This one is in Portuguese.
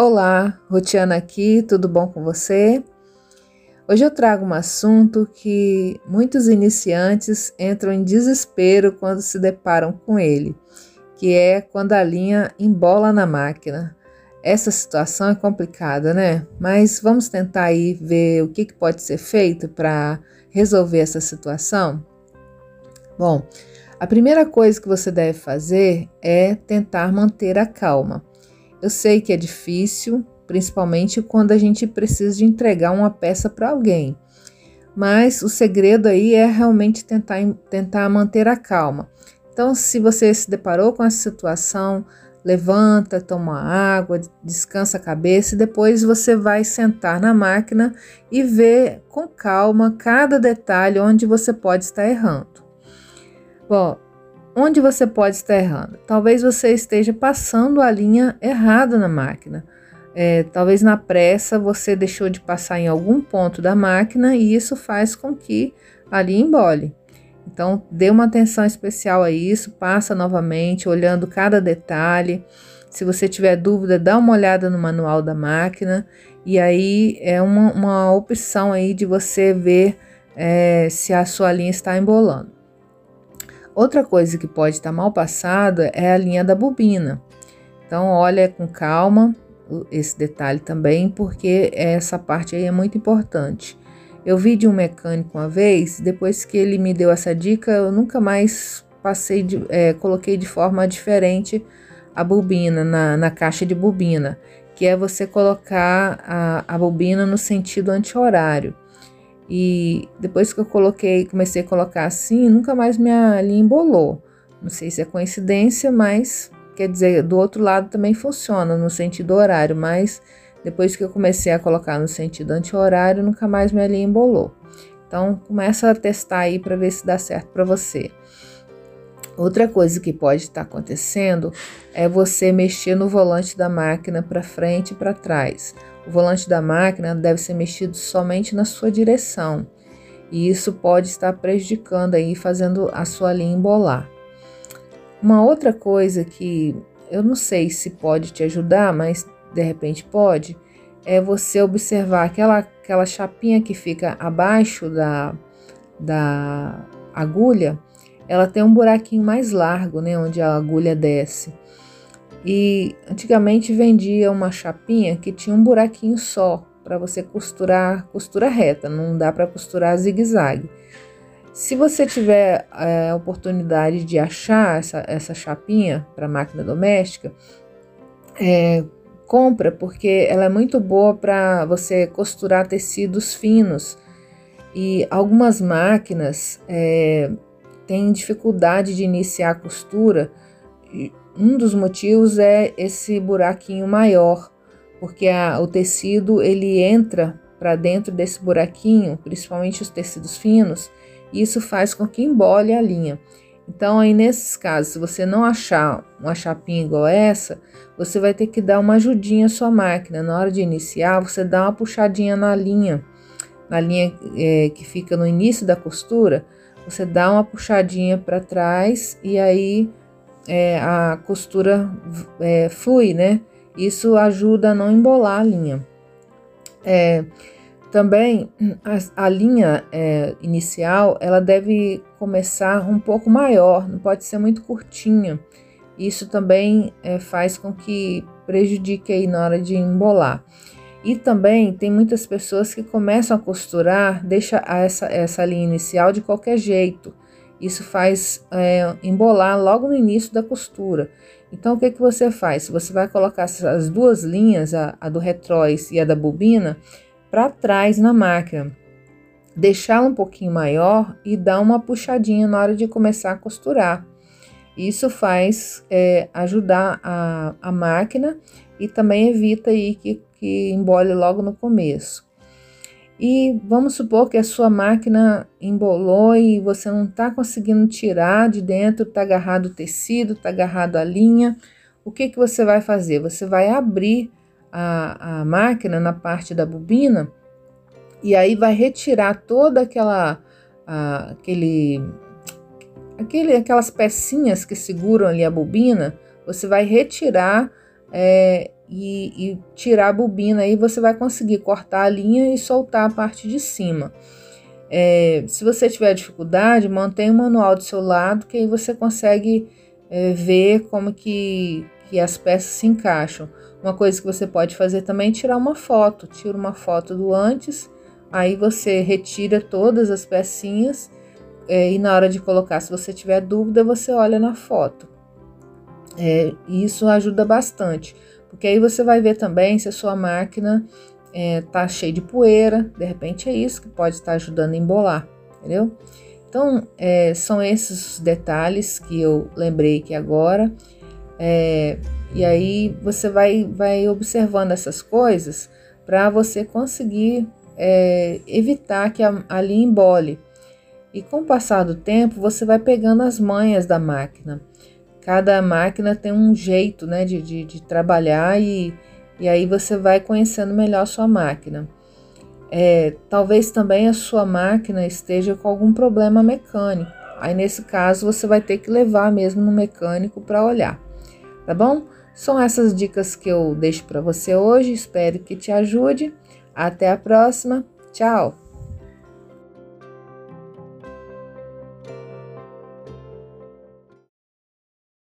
Olá, Rutiana aqui, tudo bom com você? Hoje eu trago um assunto que muitos iniciantes entram em desespero quando se deparam com ele, que é quando a linha embola na máquina. Essa situação é complicada, né? Mas vamos tentar aí ver o que, que pode ser feito para resolver essa situação? Bom, a primeira coisa que você deve fazer é tentar manter a calma. Eu sei que é difícil, principalmente quando a gente precisa de entregar uma peça para alguém. Mas o segredo aí é realmente tentar, tentar manter a calma. Então, se você se deparou com essa situação, levanta, toma água, descansa a cabeça e depois você vai sentar na máquina e ver com calma cada detalhe onde você pode estar errando. Bom, onde você pode estar errando? Talvez você esteja passando a linha errada na máquina. É, talvez na pressa você deixou de passar em algum ponto da máquina e isso faz com que a linha embole. Então, dê uma atenção especial a isso, passa novamente, olhando cada detalhe. Se você tiver dúvida, dá uma olhada no manual da máquina e aí é uma, uma opção aí de você ver é, se a sua linha está embolando. Outra coisa que pode estar mal passada é a linha da bobina. Então, olha com calma esse detalhe também, porque essa parte aí é muito importante. Eu vi de um mecânico uma vez, depois que ele me deu essa dica, eu nunca mais passei de, é, coloquei de forma diferente a bobina na, na caixa de bobina, que é você colocar a, a bobina no sentido anti-horário. E depois que eu coloquei, comecei a colocar assim, nunca mais minha linha embolou. Não sei se é coincidência, mas quer dizer, do outro lado também funciona no sentido horário, mas depois que eu comecei a colocar no sentido anti-horário, nunca mais minha linha embolou. Então, começa a testar aí para ver se dá certo para você. Outra coisa que pode estar acontecendo é você mexer no volante da máquina para frente e para trás. O volante da máquina deve ser mexido somente na sua direção, e isso pode estar prejudicando aí, fazendo a sua linha embolar. Uma outra coisa que eu não sei se pode te ajudar, mas de repente pode, é você observar aquela, aquela chapinha que fica abaixo da, da agulha, ela tem um buraquinho mais largo, né, onde a agulha desce. E antigamente vendia uma chapinha que tinha um buraquinho só para você costurar costura reta, não dá para costurar zigue-zague. Se você tiver é, a oportunidade de achar essa, essa chapinha para máquina doméstica, é, compra porque ela é muito boa para você costurar tecidos finos e algumas máquinas é, têm dificuldade de iniciar a costura um dos motivos é esse buraquinho maior, porque a, o tecido ele entra para dentro desse buraquinho, principalmente os tecidos finos, e isso faz com que embole a linha. Então, aí nesses casos, se você não achar uma chapinha igual essa, você vai ter que dar uma ajudinha à sua máquina. Na hora de iniciar, você dá uma puxadinha na linha, na linha é, que fica no início da costura, você dá uma puxadinha para trás e aí é, a costura é, flui, né? Isso ajuda a não embolar a linha. É, também a, a linha é, inicial ela deve começar um pouco maior, não pode ser muito curtinha. Isso também é, faz com que prejudique aí na hora de embolar. E também tem muitas pessoas que começam a costurar, deixa essa, essa linha inicial de qualquer jeito. Isso faz é, embolar logo no início da costura. Então, o que, que você faz? Você vai colocar as duas linhas, a, a do retróis e a da bobina, para trás na máquina. Deixá-la um pouquinho maior e dar uma puxadinha na hora de começar a costurar. Isso faz é, ajudar a, a máquina e também evita aí que, que embole logo no começo. E vamos supor que a sua máquina embolou e você não está conseguindo tirar de dentro, está agarrado o tecido, está agarrado a linha. O que, que você vai fazer? Você vai abrir a, a máquina na parte da bobina e aí vai retirar toda aquela a, aquele, aquele aquelas pecinhas que seguram ali a bobina. Você vai retirar é, e, e tirar a bobina aí, você vai conseguir cortar a linha e soltar a parte de cima. É, se você tiver dificuldade, mantenha o manual do seu lado, que aí você consegue é, ver como que, que as peças se encaixam. Uma coisa que você pode fazer também é tirar uma foto. Tira uma foto do antes, aí você retira todas as pecinhas é, e na hora de colocar, se você tiver dúvida, você olha na foto. É, isso ajuda bastante, porque aí você vai ver também se a sua máquina é, tá cheia de poeira, de repente é isso que pode estar ajudando a embolar, entendeu? Então, é, são esses detalhes que eu lembrei aqui agora. É, e aí você vai, vai observando essas coisas para você conseguir é, evitar que a, a linha embole. E com o passar do tempo, você vai pegando as manhas da máquina. Cada máquina tem um jeito né, de, de, de trabalhar e, e aí você vai conhecendo melhor a sua máquina. É, talvez também a sua máquina esteja com algum problema mecânico. Aí, nesse caso, você vai ter que levar mesmo no mecânico para olhar, tá bom? São essas dicas que eu deixo para você hoje. Espero que te ajude. Até a próxima. Tchau!